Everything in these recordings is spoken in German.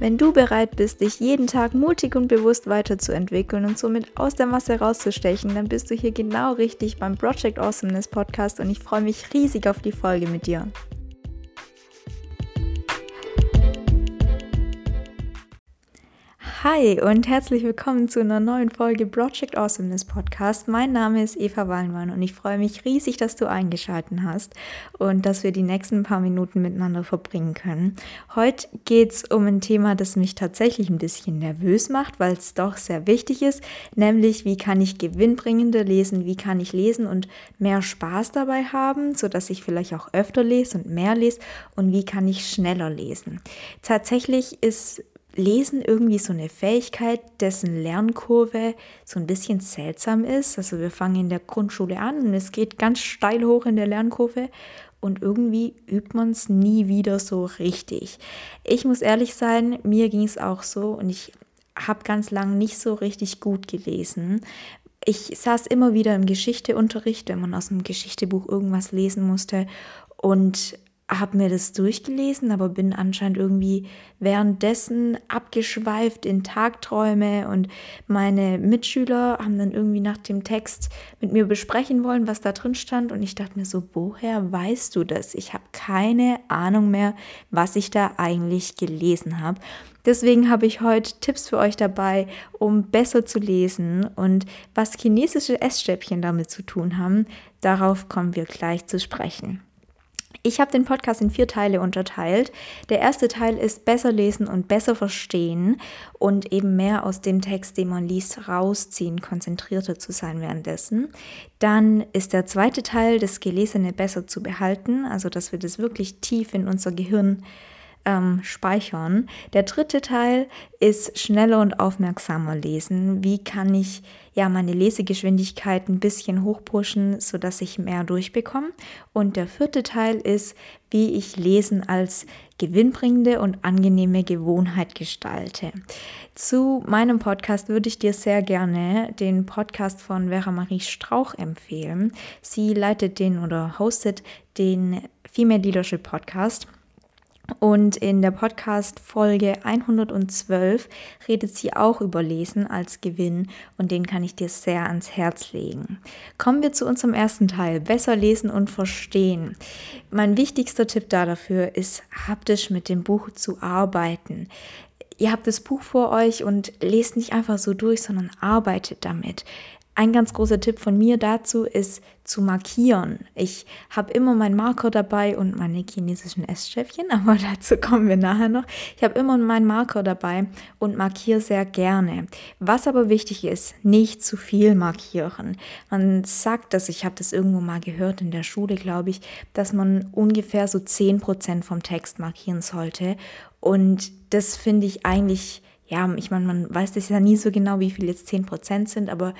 Wenn du bereit bist, dich jeden Tag mutig und bewusst weiterzuentwickeln und somit aus der Masse rauszustechen, dann bist du hier genau richtig beim Project Awesomeness Podcast und ich freue mich riesig auf die Folge mit dir. Hi und herzlich willkommen zu einer neuen Folge Project Awesomeness Podcast. Mein Name ist Eva Wallmann und ich freue mich riesig, dass du eingeschaltet hast und dass wir die nächsten paar Minuten miteinander verbringen können. Heute geht es um ein Thema, das mich tatsächlich ein bisschen nervös macht, weil es doch sehr wichtig ist, nämlich wie kann ich gewinnbringender lesen, wie kann ich lesen und mehr Spaß dabei haben, sodass ich vielleicht auch öfter lese und mehr lese und wie kann ich schneller lesen. Tatsächlich ist Lesen irgendwie so eine Fähigkeit, dessen Lernkurve so ein bisschen seltsam ist. Also wir fangen in der Grundschule an und es geht ganz steil hoch in der Lernkurve und irgendwie übt man es nie wieder so richtig. Ich muss ehrlich sein, mir ging es auch so und ich habe ganz lang nicht so richtig gut gelesen. Ich saß immer wieder im Geschichteunterricht, wenn man aus dem Geschichtebuch irgendwas lesen musste und habe mir das durchgelesen, aber bin anscheinend irgendwie währenddessen abgeschweift in Tagträume und meine Mitschüler haben dann irgendwie nach dem Text mit mir besprechen wollen, was da drin stand und ich dachte mir so, woher weißt du das? Ich habe keine Ahnung mehr, was ich da eigentlich gelesen habe. Deswegen habe ich heute Tipps für euch dabei, um besser zu lesen und was chinesische Essstäbchen damit zu tun haben, darauf kommen wir gleich zu sprechen. Ich habe den Podcast in vier Teile unterteilt. Der erste Teil ist besser lesen und besser verstehen und eben mehr aus dem Text, den man liest, rausziehen, konzentrierter zu sein währenddessen. Dann ist der zweite Teil, das Gelesene besser zu behalten, also dass wir das wirklich tief in unser Gehirn ähm, speichern. Der dritte Teil ist schneller und aufmerksamer lesen. Wie kann ich ja meine Lesegeschwindigkeit ein bisschen hochpushen, sodass ich mehr durchbekomme? Und der vierte Teil ist, wie ich Lesen als gewinnbringende und angenehme Gewohnheit gestalte. Zu meinem Podcast würde ich dir sehr gerne den Podcast von Vera Marie Strauch empfehlen. Sie leitet den oder hostet den Female Leadership Podcast. Und in der Podcast-Folge 112 redet sie auch über Lesen als Gewinn und den kann ich dir sehr ans Herz legen. Kommen wir zu unserem ersten Teil, besser lesen und verstehen. Mein wichtigster Tipp da dafür ist, haptisch mit dem Buch zu arbeiten. Ihr habt das Buch vor euch und lest nicht einfach so durch, sondern arbeitet damit. Ein ganz großer Tipp von mir dazu ist zu markieren. Ich habe immer meinen Marker dabei und meine chinesischen Essstäbchen, aber dazu kommen wir nachher noch. Ich habe immer meinen Marker dabei und markiere sehr gerne. Was aber wichtig ist, nicht zu viel markieren. Man sagt das, ich habe das irgendwo mal gehört in der Schule, glaube ich, dass man ungefähr so 10% vom Text markieren sollte. Und das finde ich eigentlich ja, ich meine, man weiß das ja nie so genau, wie viel jetzt 10% sind, aber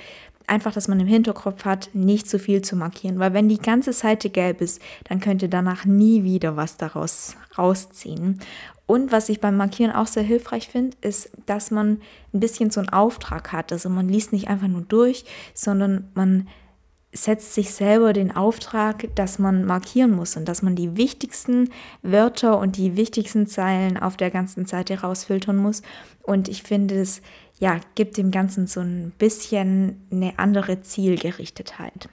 einfach, dass man im Hinterkopf hat, nicht zu viel zu markieren, weil wenn die ganze Seite gelb ist, dann könnt ihr danach nie wieder was daraus rausziehen. Und was ich beim Markieren auch sehr hilfreich finde, ist, dass man ein bisschen so einen Auftrag hat. Also man liest nicht einfach nur durch, sondern man setzt sich selber den Auftrag, dass man markieren muss und dass man die wichtigsten Wörter und die wichtigsten Zeilen auf der ganzen Seite rausfiltern muss. Und ich finde, es ja, gibt dem Ganzen so ein bisschen eine andere Zielgerichtetheit.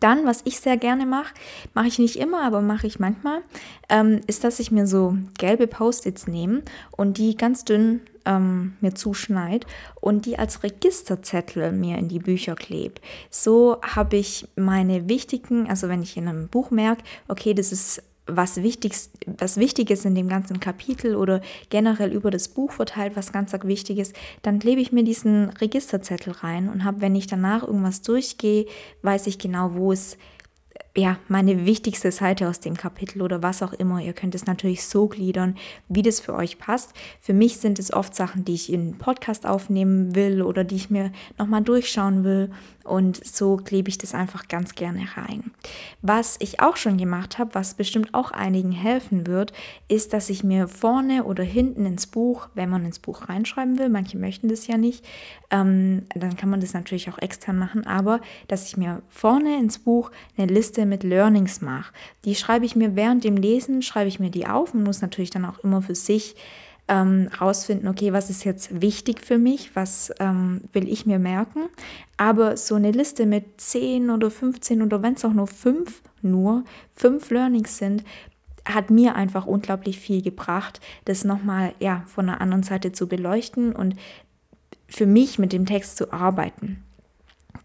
Dann, was ich sehr gerne mache, mache ich nicht immer, aber mache ich manchmal, ähm, ist, dass ich mir so gelbe Post-its nehme und die ganz dünn ähm, mir zuschneide und die als Registerzettel mir in die Bücher klebe. So habe ich meine wichtigen, also wenn ich in einem Buch merke, okay, das ist was, Wichtiges, was Wichtiges in dem ganzen Kapitel oder generell über das Buch verteilt, was ganz wichtig ist, dann klebe ich mir diesen Registerzettel rein und habe, wenn ich danach irgendwas durchgehe, weiß ich genau, wo es ja, meine wichtigste Seite aus dem Kapitel oder was auch immer. Ihr könnt es natürlich so gliedern, wie das für euch passt. Für mich sind es oft Sachen, die ich in Podcast aufnehmen will oder die ich mir nochmal durchschauen will und so klebe ich das einfach ganz gerne rein. Was ich auch schon gemacht habe, was bestimmt auch einigen helfen wird, ist, dass ich mir vorne oder hinten ins Buch, wenn man ins Buch reinschreiben will, manche möchten das ja nicht, ähm, dann kann man das natürlich auch extern machen, aber dass ich mir vorne ins Buch eine Liste mit Learnings mache. Die schreibe ich mir während dem Lesen, schreibe ich mir die auf und muss natürlich dann auch immer für sich ähm, rausfinden, okay, was ist jetzt wichtig für mich, was ähm, will ich mir merken. Aber so eine Liste mit 10 oder 15 oder wenn es auch nur 5 nur, 5 Learnings sind, hat mir einfach unglaublich viel gebracht, das nochmal ja, von der anderen Seite zu beleuchten und für mich mit dem Text zu arbeiten.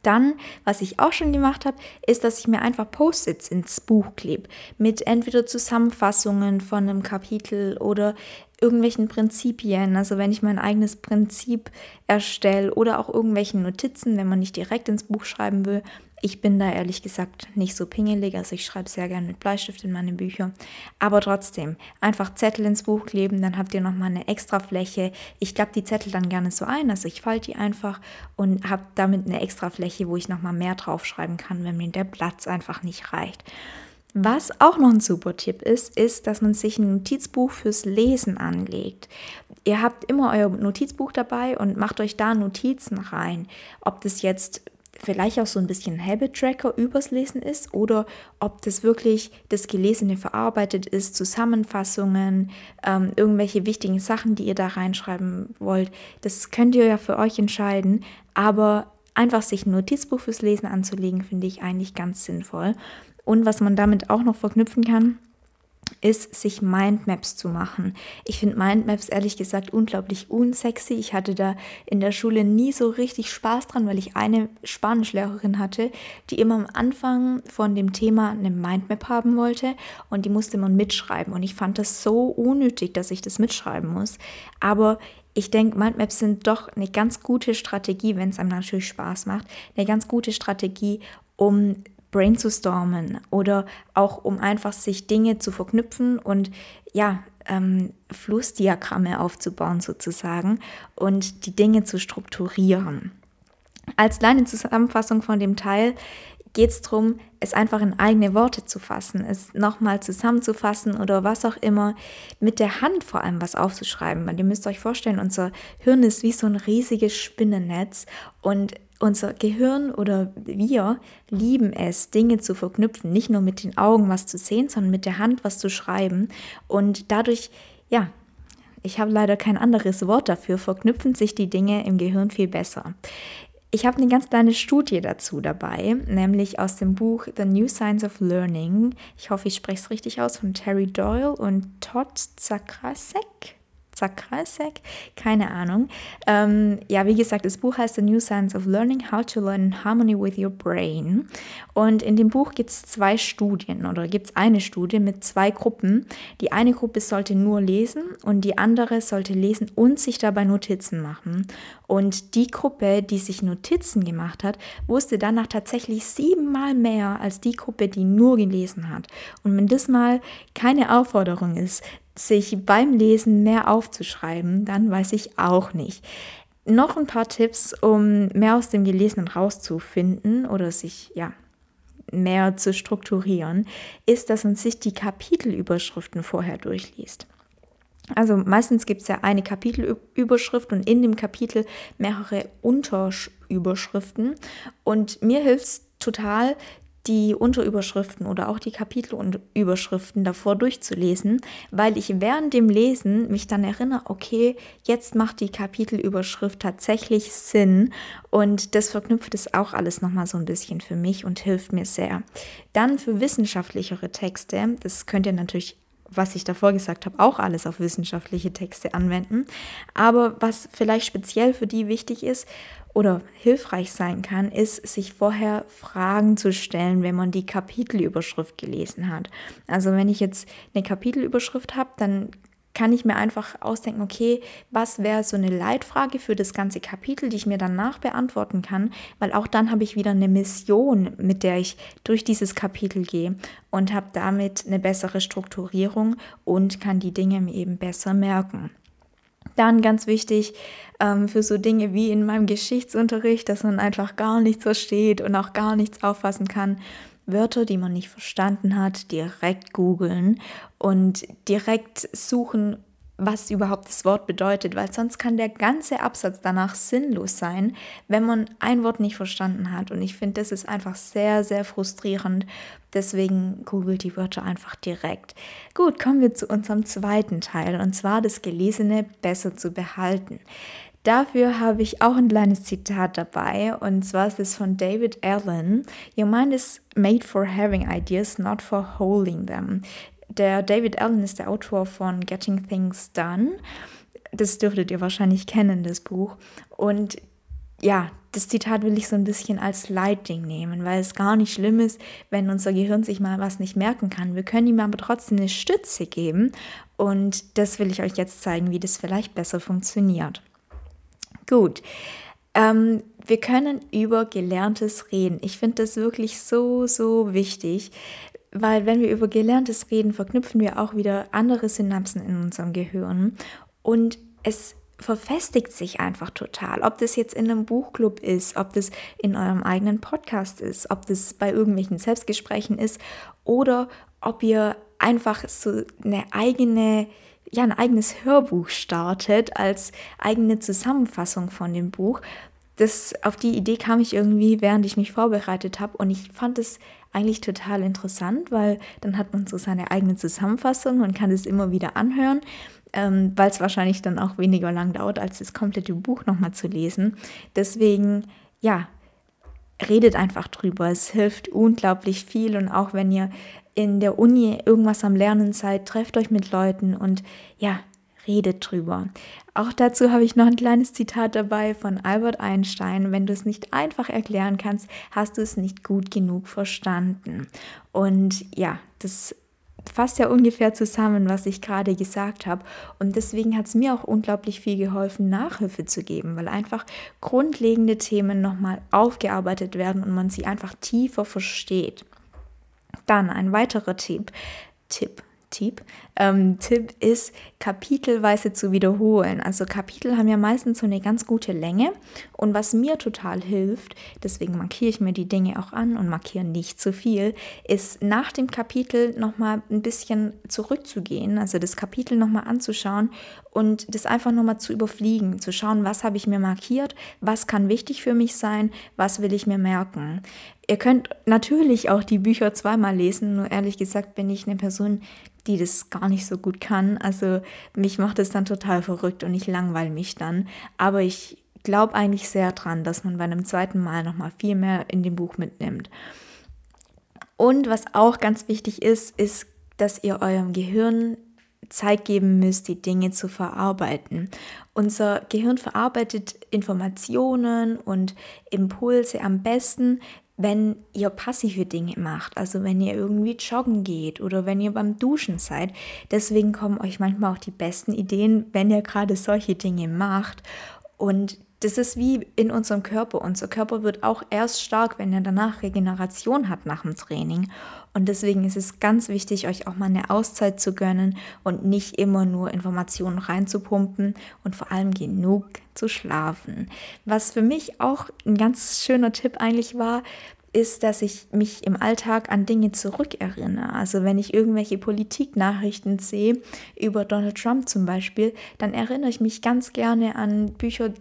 Dann, was ich auch schon gemacht habe, ist, dass ich mir einfach Post-its ins Buch klebe. Mit entweder Zusammenfassungen von einem Kapitel oder irgendwelchen Prinzipien. Also wenn ich mein eigenes Prinzip erstelle oder auch irgendwelchen Notizen, wenn man nicht direkt ins Buch schreiben will, ich bin da ehrlich gesagt nicht so pingelig, also ich schreibe sehr gerne mit Bleistift in meine Bücher. Aber trotzdem, einfach Zettel ins Buch kleben, dann habt ihr nochmal eine extra Fläche. Ich klappe die Zettel dann gerne so ein, also ich falte die einfach und habe damit eine extra Fläche, wo ich nochmal mehr draufschreiben kann, wenn mir der Platz einfach nicht reicht. Was auch noch ein super Tipp ist, ist, dass man sich ein Notizbuch fürs Lesen anlegt. Ihr habt immer euer Notizbuch dabei und macht euch da Notizen rein. Ob das jetzt vielleicht auch so ein bisschen Habit-Tracker übers Lesen ist oder ob das wirklich das Gelesene verarbeitet ist, Zusammenfassungen, ähm, irgendwelche wichtigen Sachen, die ihr da reinschreiben wollt. Das könnt ihr ja für euch entscheiden, aber einfach sich ein Notizbuch fürs Lesen anzulegen, finde ich eigentlich ganz sinnvoll. Und was man damit auch noch verknüpfen kann, ist, sich Mindmaps zu machen. Ich finde Mindmaps ehrlich gesagt unglaublich unsexy. Ich hatte da in der Schule nie so richtig Spaß dran, weil ich eine Spanischlehrerin hatte, die immer am Anfang von dem Thema eine Mindmap haben wollte und die musste man mitschreiben. Und ich fand das so unnötig, dass ich das mitschreiben muss. Aber ich denke, Mindmaps sind doch eine ganz gute Strategie, wenn es einem natürlich Spaß macht, eine ganz gute Strategie, um brainstormen oder auch um einfach sich Dinge zu verknüpfen und ja, ähm, Flussdiagramme aufzubauen sozusagen und die Dinge zu strukturieren. Als kleine Zusammenfassung von dem Teil geht es darum, es einfach in eigene Worte zu fassen, es nochmal zusammenzufassen oder was auch immer, mit der Hand vor allem was aufzuschreiben. Weil ihr müsst euch vorstellen, unser Hirn ist wie so ein riesiges Spinnennetz und unser Gehirn oder wir lieben es, Dinge zu verknüpfen, nicht nur mit den Augen was zu sehen, sondern mit der Hand was zu schreiben. Und dadurch, ja, ich habe leider kein anderes Wort dafür, verknüpfen sich die Dinge im Gehirn viel besser. Ich habe eine ganz kleine Studie dazu dabei, nämlich aus dem Buch The New Science of Learning. Ich hoffe, ich spreche es richtig aus, von Terry Doyle und Todd Zakrasek. Zakrasek, keine Ahnung. Ähm, ja, wie gesagt, das Buch heißt The New Science of Learning, How to Learn in Harmony with Your Brain. Und in dem Buch gibt es zwei Studien oder gibt es eine Studie mit zwei Gruppen. Die eine Gruppe sollte nur lesen und die andere sollte lesen und sich dabei Notizen machen. Und die Gruppe, die sich Notizen gemacht hat, wusste danach tatsächlich siebenmal mehr als die Gruppe, die nur gelesen hat. Und wenn das mal keine Aufforderung ist, sich beim Lesen mehr aufzuschreiben, dann weiß ich auch nicht. Noch ein paar Tipps, um mehr aus dem Gelesenen rauszufinden oder sich ja mehr zu strukturieren, ist, dass man sich die Kapitelüberschriften vorher durchliest. Also meistens gibt es ja eine Kapitelüberschrift und in dem Kapitel mehrere Unterüberschriften. Und mir hilft es total, die Unterüberschriften oder auch die Kapitelüberschriften davor durchzulesen, weil ich während dem Lesen mich dann erinnere, okay, jetzt macht die Kapitelüberschrift tatsächlich Sinn und das verknüpft es auch alles nochmal so ein bisschen für mich und hilft mir sehr. Dann für wissenschaftlichere Texte, das könnt ihr natürlich was ich davor gesagt habe, auch alles auf wissenschaftliche Texte anwenden. Aber was vielleicht speziell für die wichtig ist, oder hilfreich sein kann, ist, sich vorher Fragen zu stellen, wenn man die Kapitelüberschrift gelesen hat. Also wenn ich jetzt eine Kapitelüberschrift habe, dann kann ich mir einfach ausdenken, okay, was wäre so eine Leitfrage für das ganze Kapitel, die ich mir danach beantworten kann, weil auch dann habe ich wieder eine Mission, mit der ich durch dieses Kapitel gehe und habe damit eine bessere Strukturierung und kann die Dinge mir eben besser merken. Dann ganz wichtig ähm, für so Dinge wie in meinem Geschichtsunterricht, dass man einfach gar nichts versteht und auch gar nichts auffassen kann. Wörter, die man nicht verstanden hat, direkt googeln und direkt suchen, was überhaupt das Wort bedeutet, weil sonst kann der ganze Absatz danach sinnlos sein, wenn man ein Wort nicht verstanden hat. Und ich finde, das ist einfach sehr, sehr frustrierend. Deswegen googelt die Wörter einfach direkt. Gut, kommen wir zu unserem zweiten Teil, und zwar das Gelesene besser zu behalten. Dafür habe ich auch ein kleines Zitat dabei und zwar ist es von David Allen. Your mind is made for having ideas, not for holding them. Der David Allen ist der Autor von Getting Things Done. Das dürftet ihr wahrscheinlich kennen, das Buch. Und ja, das Zitat will ich so ein bisschen als Leitding nehmen, weil es gar nicht schlimm ist, wenn unser Gehirn sich mal was nicht merken kann. Wir können ihm aber trotzdem eine Stütze geben und das will ich euch jetzt zeigen, wie das vielleicht besser funktioniert. Gut, ähm, wir können über Gelerntes reden. Ich finde das wirklich so, so wichtig, weil wenn wir über Gelerntes reden, verknüpfen wir auch wieder andere Synapsen in unserem Gehirn und es verfestigt sich einfach total. Ob das jetzt in einem Buchclub ist, ob das in eurem eigenen Podcast ist, ob das bei irgendwelchen Selbstgesprächen ist oder ob ihr einfach so eine eigene, ja, ein eigenes Hörbuch startet als eigene Zusammenfassung von dem Buch. Das, auf die Idee kam ich irgendwie, während ich mich vorbereitet habe und ich fand es eigentlich total interessant, weil dann hat man so seine eigene Zusammenfassung und kann es immer wieder anhören, ähm, weil es wahrscheinlich dann auch weniger lang dauert, als das komplette Buch nochmal zu lesen. Deswegen, ja, redet einfach drüber. Es hilft unglaublich viel und auch wenn ihr in der Uni irgendwas am Lernen seid, trefft euch mit Leuten und ja, redet drüber. Auch dazu habe ich noch ein kleines Zitat dabei von Albert Einstein. Wenn du es nicht einfach erklären kannst, hast du es nicht gut genug verstanden. Und ja, das fasst ja ungefähr zusammen, was ich gerade gesagt habe. Und deswegen hat es mir auch unglaublich viel geholfen, Nachhilfe zu geben, weil einfach grundlegende Themen nochmal aufgearbeitet werden und man sie einfach tiefer versteht. Dann ein weiterer Tipp. Tipp. Tipp, ähm, Tipp ist, kapitelweise zu wiederholen. Also Kapitel haben ja meistens so eine ganz gute Länge. Und was mir total hilft, deswegen markiere ich mir die Dinge auch an und markiere nicht zu viel, ist nach dem Kapitel nochmal ein bisschen zurückzugehen, also das Kapitel nochmal anzuschauen und das einfach nochmal zu überfliegen, zu schauen, was habe ich mir markiert, was kann wichtig für mich sein, was will ich mir merken. Ihr könnt natürlich auch die Bücher zweimal lesen, nur ehrlich gesagt bin ich eine Person, die das gar nicht so gut kann. Also mich macht es dann total verrückt und ich langweile mich dann. Aber ich glaube eigentlich sehr dran, dass man bei einem zweiten Mal nochmal viel mehr in dem Buch mitnimmt. Und was auch ganz wichtig ist, ist, dass ihr eurem Gehirn Zeit geben müsst, die Dinge zu verarbeiten. Unser Gehirn verarbeitet Informationen und Impulse am besten, wenn ihr passive Dinge macht, also wenn ihr irgendwie joggen geht oder wenn ihr beim Duschen seid. Deswegen kommen euch manchmal auch die besten Ideen, wenn ihr gerade solche Dinge macht. Und das ist wie in unserem Körper. Unser Körper wird auch erst stark, wenn er danach Regeneration hat nach dem Training. Und deswegen ist es ganz wichtig, euch auch mal eine Auszeit zu gönnen und nicht immer nur Informationen reinzupumpen und vor allem genug zu schlafen. Was für mich auch ein ganz schöner Tipp eigentlich war, ist, dass ich mich im Alltag an Dinge zurückerinnere. Also wenn ich irgendwelche Politiknachrichten sehe, über Donald Trump zum Beispiel, dann erinnere ich mich ganz gerne an Bücher,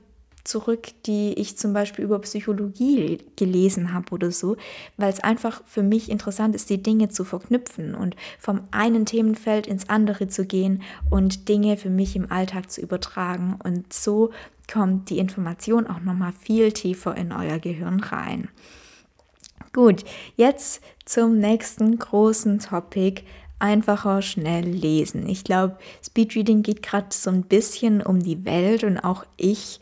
zurück, die ich zum Beispiel über Psychologie gelesen habe oder so, weil es einfach für mich interessant ist, die Dinge zu verknüpfen und vom einen Themenfeld ins andere zu gehen und Dinge für mich im Alltag zu übertragen. Und so kommt die Information auch nochmal viel tiefer in euer Gehirn rein. Gut, jetzt zum nächsten großen Topic, einfacher schnell lesen. Ich glaube, Speedreading geht gerade so ein bisschen um die Welt und auch ich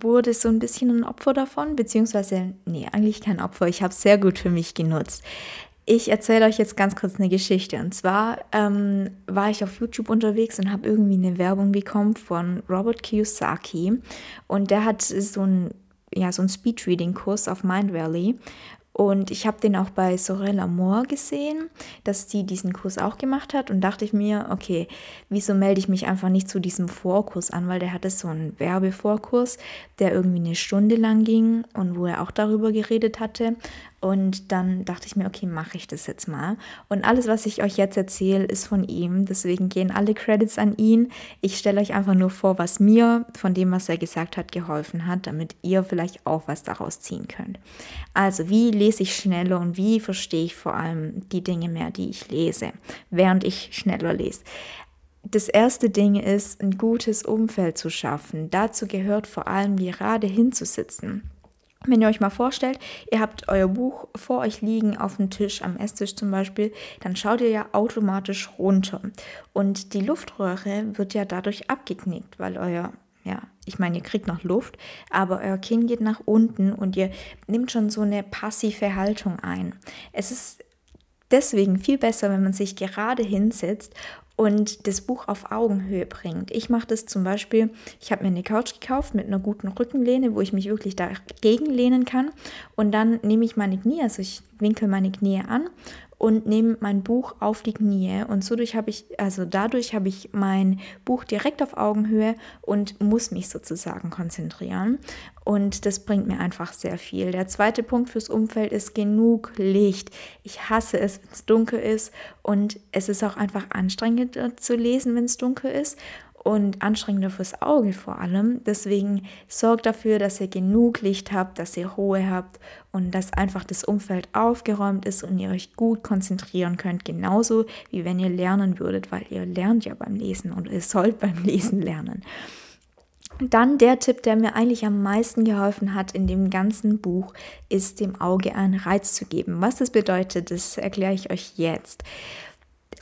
wurde so ein bisschen ein Opfer davon, beziehungsweise, nee, eigentlich kein Opfer, ich habe es sehr gut für mich genutzt. Ich erzähle euch jetzt ganz kurz eine Geschichte. Und zwar ähm, war ich auf YouTube unterwegs und habe irgendwie eine Werbung bekommen von Robert Kiyosaki. Und der hat so ein ja, so einen Speedreading-Kurs auf Mind Valley. Und ich habe den auch bei Sorella Moore gesehen, dass die diesen Kurs auch gemacht hat. Und dachte ich mir, okay, wieso melde ich mich einfach nicht zu diesem Vorkurs an? Weil der hatte so einen Werbevorkurs, der irgendwie eine Stunde lang ging und wo er auch darüber geredet hatte. Und dann dachte ich mir, okay, mache ich das jetzt mal. Und alles, was ich euch jetzt erzähle, ist von ihm. Deswegen gehen alle Credits an ihn. Ich stelle euch einfach nur vor, was mir von dem, was er gesagt hat, geholfen hat, damit ihr vielleicht auch was daraus ziehen könnt. Also, wie lese ich schneller und wie verstehe ich vor allem die Dinge mehr, die ich lese, während ich schneller lese? das erste Ding ist, ein gutes Umfeld zu schaffen. Dazu gehört vor allem gerade hinzusitzen. Wenn ihr euch mal vorstellt, ihr habt euer Buch vor euch liegen auf dem Tisch, am Esstisch zum Beispiel, dann schaut ihr ja automatisch runter. Und die Luftröhre wird ja dadurch abgeknickt, weil euer, ja, ich meine, ihr kriegt noch Luft, aber euer Kinn geht nach unten und ihr nehmt schon so eine passive Haltung ein. Es ist deswegen viel besser, wenn man sich gerade hinsetzt und das Buch auf Augenhöhe bringt. Ich mache das zum Beispiel, ich habe mir eine Couch gekauft mit einer guten Rückenlehne, wo ich mich wirklich dagegen lehnen kann. Und dann nehme ich meine Knie, also ich winkel meine Knie an und nehme mein Buch auf die Knie und so habe ich also dadurch habe ich mein Buch direkt auf Augenhöhe und muss mich sozusagen konzentrieren und das bringt mir einfach sehr viel. Der zweite Punkt fürs Umfeld ist genug Licht. Ich hasse es, wenn es dunkel ist und es ist auch einfach anstrengender zu lesen, wenn es dunkel ist und anstrengender fürs Auge vor allem. Deswegen sorgt dafür, dass ihr genug Licht habt, dass ihr Ruhe habt und dass einfach das Umfeld aufgeräumt ist und ihr euch gut konzentrieren könnt. Genauso wie wenn ihr lernen würdet, weil ihr lernt ja beim Lesen und ihr sollt beim Lesen lernen. Dann der Tipp, der mir eigentlich am meisten geholfen hat in dem ganzen Buch, ist dem Auge einen Reiz zu geben. Was das bedeutet, das erkläre ich euch jetzt.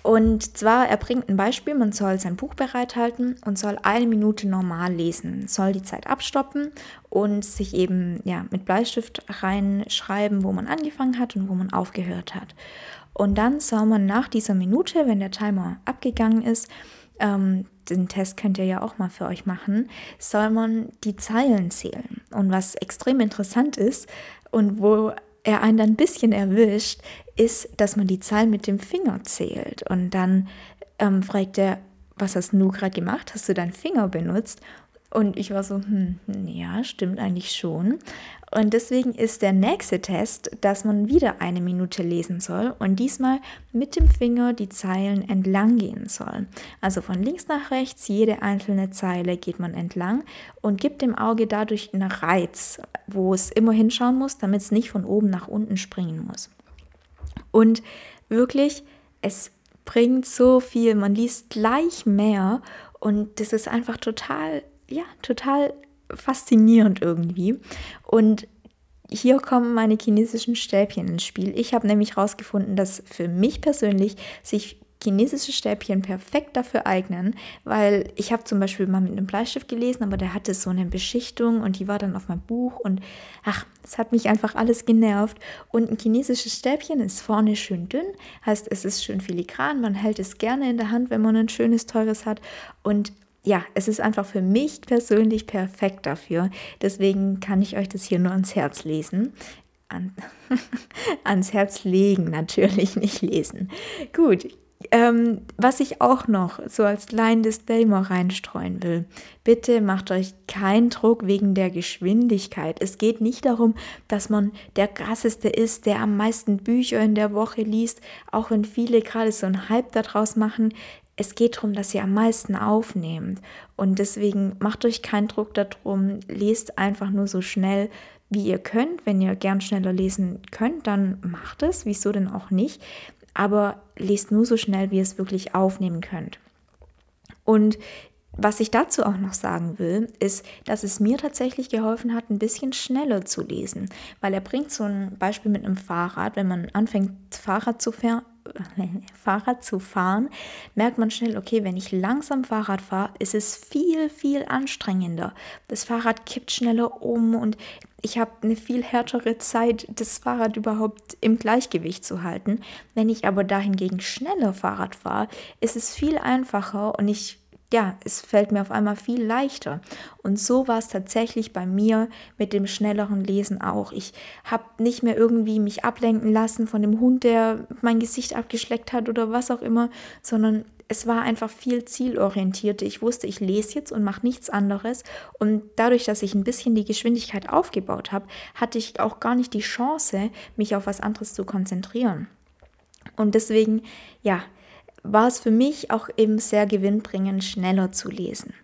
Und zwar, er bringt ein Beispiel, man soll sein Buch bereithalten und soll eine Minute normal lesen, soll die Zeit abstoppen und sich eben ja, mit Bleistift reinschreiben, wo man angefangen hat und wo man aufgehört hat. Und dann soll man nach dieser Minute, wenn der Timer abgegangen ist, ähm, den Test könnt ihr ja auch mal für euch machen, soll man die Zeilen zählen. Und was extrem interessant ist und wo er einen dann ein bisschen erwischt, ist, dass man die Zahl mit dem Finger zählt. Und dann ähm, fragt er, was hast du gerade gemacht? Hast du deinen Finger benutzt? Und ich war so, hm, ja, stimmt eigentlich schon. Und deswegen ist der nächste Test, dass man wieder eine Minute lesen soll und diesmal mit dem Finger die Zeilen entlang gehen soll. Also von links nach rechts, jede einzelne Zeile geht man entlang und gibt dem Auge dadurch einen Reiz, wo es immer hinschauen muss, damit es nicht von oben nach unten springen muss. Und wirklich, es bringt so viel, man liest gleich mehr und das ist einfach total, ja, total faszinierend irgendwie. Und hier kommen meine chinesischen Stäbchen ins Spiel. Ich habe nämlich herausgefunden, dass für mich persönlich sich chinesische Stäbchen perfekt dafür eignen, weil ich habe zum Beispiel mal mit einem Bleistift gelesen, aber der hatte so eine Beschichtung und die war dann auf meinem Buch und ach, es hat mich einfach alles genervt. Und ein chinesisches Stäbchen ist vorne schön dünn, heißt es ist schön filigran, man hält es gerne in der Hand, wenn man ein schönes, teures hat und ja, es ist einfach für mich persönlich perfekt dafür. Deswegen kann ich euch das hier nur ans Herz lesen. An, ans Herz legen, natürlich nicht lesen. Gut, ähm, was ich auch noch so als kleinen Disclaimer reinstreuen will, bitte macht euch keinen Druck wegen der Geschwindigkeit. Es geht nicht darum, dass man der krasseste ist, der am meisten Bücher in der Woche liest, auch wenn viele gerade so einen Hype daraus machen es geht darum, dass ihr am meisten aufnehmt. Und deswegen macht euch keinen Druck darum, lest einfach nur so schnell, wie ihr könnt. Wenn ihr gern schneller lesen könnt, dann macht es. Wieso denn auch nicht? Aber lest nur so schnell, wie ihr es wirklich aufnehmen könnt. Und was ich dazu auch noch sagen will, ist, dass es mir tatsächlich geholfen hat, ein bisschen schneller zu lesen, weil er bringt so ein Beispiel mit einem Fahrrad, wenn man anfängt, Fahrrad zu, Fahrrad zu fahren, merkt man schnell, okay, wenn ich langsam Fahrrad fahre, ist es viel, viel anstrengender. Das Fahrrad kippt schneller um und ich habe eine viel härtere Zeit, das Fahrrad überhaupt im Gleichgewicht zu halten. Wenn ich aber dahingegen schneller Fahrrad fahre, ist es viel einfacher und ich ja, es fällt mir auf einmal viel leichter. Und so war es tatsächlich bei mir mit dem schnelleren Lesen auch. Ich habe nicht mehr irgendwie mich ablenken lassen von dem Hund, der mein Gesicht abgeschleckt hat oder was auch immer, sondern es war einfach viel zielorientierter. Ich wusste, ich lese jetzt und mache nichts anderes. Und dadurch, dass ich ein bisschen die Geschwindigkeit aufgebaut habe, hatte ich auch gar nicht die Chance, mich auf was anderes zu konzentrieren. Und deswegen, ja, war es für mich auch eben sehr gewinnbringend, schneller zu lesen.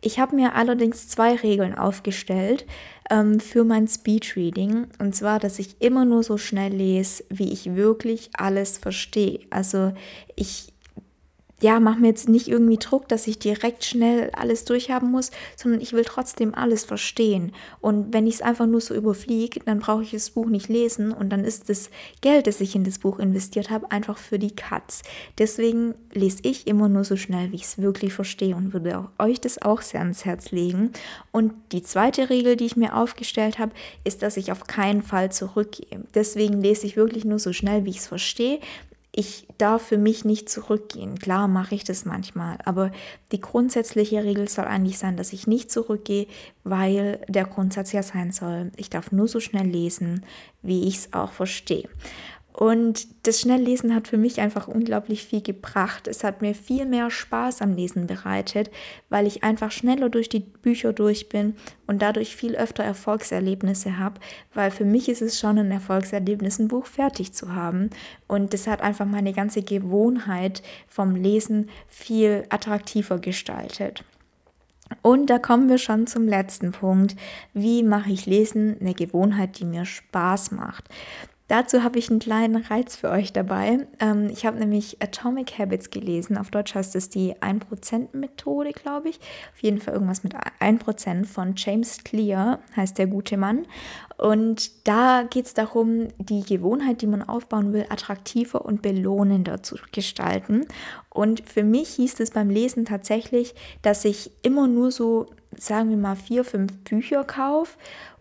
Ich habe mir allerdings zwei Regeln aufgestellt ähm, für mein Speedreading. Und zwar, dass ich immer nur so schnell lese, wie ich wirklich alles verstehe. Also ich ja, mach mir jetzt nicht irgendwie Druck, dass ich direkt schnell alles durchhaben muss, sondern ich will trotzdem alles verstehen. Und wenn ich es einfach nur so überfliege, dann brauche ich das Buch nicht lesen und dann ist das Geld, das ich in das Buch investiert habe, einfach für die Katz. Deswegen lese ich immer nur so schnell, wie ich es wirklich verstehe und würde auch euch das auch sehr ans Herz legen. Und die zweite Regel, die ich mir aufgestellt habe, ist, dass ich auf keinen Fall zurückgehe. Deswegen lese ich wirklich nur so schnell, wie ich es verstehe ich darf für mich nicht zurückgehen. Klar mache ich das manchmal, aber die grundsätzliche Regel soll eigentlich sein, dass ich nicht zurückgehe, weil der Grundsatz ja sein soll, ich darf nur so schnell lesen, wie ich es auch verstehe. Und das Schnelllesen hat für mich einfach unglaublich viel gebracht. Es hat mir viel mehr Spaß am Lesen bereitet, weil ich einfach schneller durch die Bücher durch bin und dadurch viel öfter Erfolgserlebnisse habe, weil für mich ist es schon ein Erfolgserlebnis, ein Buch fertig zu haben. Und das hat einfach meine ganze Gewohnheit vom Lesen viel attraktiver gestaltet. Und da kommen wir schon zum letzten Punkt. Wie mache ich Lesen eine Gewohnheit, die mir Spaß macht? Dazu habe ich einen kleinen Reiz für euch dabei. Ähm, ich habe nämlich Atomic Habits gelesen. Auf Deutsch heißt es die 1%-Methode, glaube ich. Auf jeden Fall irgendwas mit 1% von James Clear, heißt der gute Mann. Und da geht es darum, die Gewohnheit, die man aufbauen will, attraktiver und belohnender zu gestalten. Und für mich hieß es beim Lesen tatsächlich, dass ich immer nur so, sagen wir mal, vier, fünf Bücher kaufe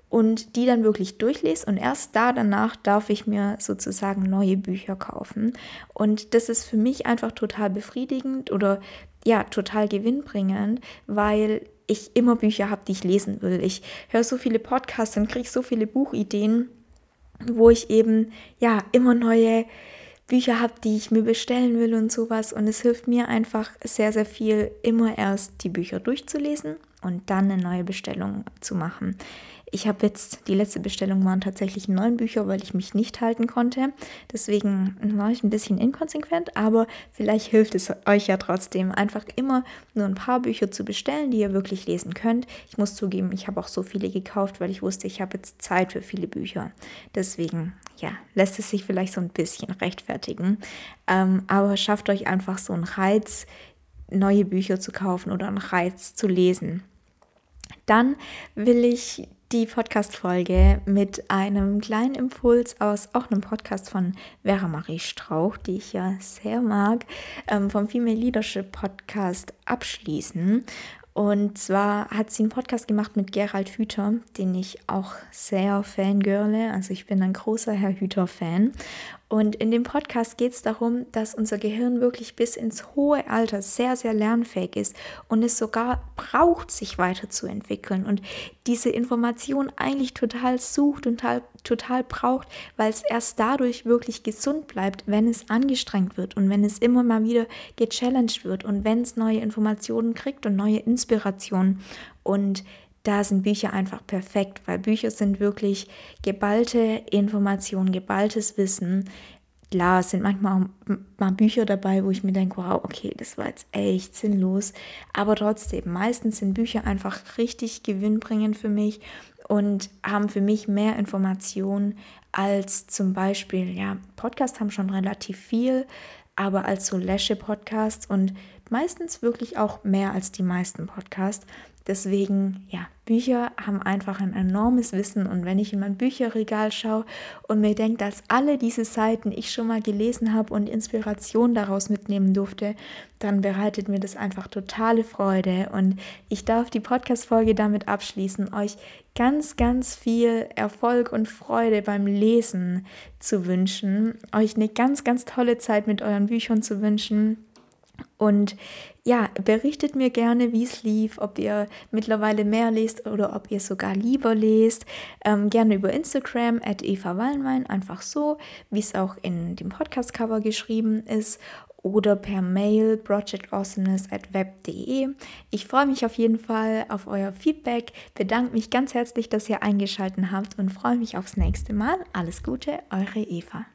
und die dann wirklich durchlese und erst da danach darf ich mir sozusagen neue Bücher kaufen. Und das ist für mich einfach total befriedigend oder ja, total gewinnbringend, weil ich immer Bücher habe, die ich lesen will. Ich höre so viele Podcasts und kriege so viele Buchideen, wo ich eben ja immer neue Bücher habe, die ich mir bestellen will und sowas. Und es hilft mir einfach sehr, sehr viel, immer erst die Bücher durchzulesen und dann eine neue Bestellung zu machen. Ich habe jetzt, die letzte Bestellung waren tatsächlich neun Bücher, weil ich mich nicht halten konnte. Deswegen war ich ein bisschen inkonsequent, aber vielleicht hilft es euch ja trotzdem, einfach immer nur ein paar Bücher zu bestellen, die ihr wirklich lesen könnt. Ich muss zugeben, ich habe auch so viele gekauft, weil ich wusste, ich habe jetzt Zeit für viele Bücher. Deswegen, ja, lässt es sich vielleicht so ein bisschen rechtfertigen. Ähm, aber schafft euch einfach so einen Reiz, neue Bücher zu kaufen oder einen Reiz zu lesen. Dann will ich die Podcast-Folge mit einem kleinen Impuls aus auch einem Podcast von Vera Marie Strauch, die ich ja sehr mag, ähm, vom Female Leadership Podcast abschließen. Und zwar hat sie einen Podcast gemacht mit Gerald Hüther, den ich auch sehr fangirle. Also ich bin ein großer Herr Hüther-Fan. Und in dem Podcast geht es darum, dass unser Gehirn wirklich bis ins hohe Alter sehr, sehr lernfähig ist und es sogar braucht, sich weiterzuentwickeln und diese Information eigentlich total sucht und total, total braucht, weil es erst dadurch wirklich gesund bleibt, wenn es angestrengt wird und wenn es immer mal wieder gechallenged wird und wenn es neue Informationen kriegt und neue Inspirationen. Und da sind Bücher einfach perfekt, weil Bücher sind wirklich geballte Informationen, geballtes Wissen. Klar, es sind manchmal mal Bücher dabei, wo ich mir denke, wow, okay, das war jetzt echt sinnlos. Aber trotzdem, meistens sind Bücher einfach richtig gewinnbringend für mich und haben für mich mehr Informationen als zum Beispiel, ja, Podcasts haben schon relativ viel, aber als so Läsche-Podcasts und meistens wirklich auch mehr als die meisten Podcasts. Deswegen, ja, Bücher haben einfach ein enormes Wissen. Und wenn ich in mein Bücherregal schaue und mir denke, dass alle diese Seiten ich schon mal gelesen habe und Inspiration daraus mitnehmen durfte, dann bereitet mir das einfach totale Freude. Und ich darf die Podcast-Folge damit abschließen, euch ganz, ganz viel Erfolg und Freude beim Lesen zu wünschen, euch eine ganz, ganz tolle Zeit mit euren Büchern zu wünschen Und ja, berichtet mir gerne, wie es lief, ob ihr mittlerweile mehr lest oder ob ihr sogar lieber lest. Ähm, gerne über Instagram at Eva Wallenwein, einfach so, wie es auch in dem Podcast-Cover geschrieben ist oder per Mail projectawesomeness@web.de. Ich freue mich auf jeden Fall auf euer Feedback, bedanke mich ganz herzlich, dass ihr eingeschaltet habt und freue mich aufs nächste Mal. Alles Gute, eure Eva.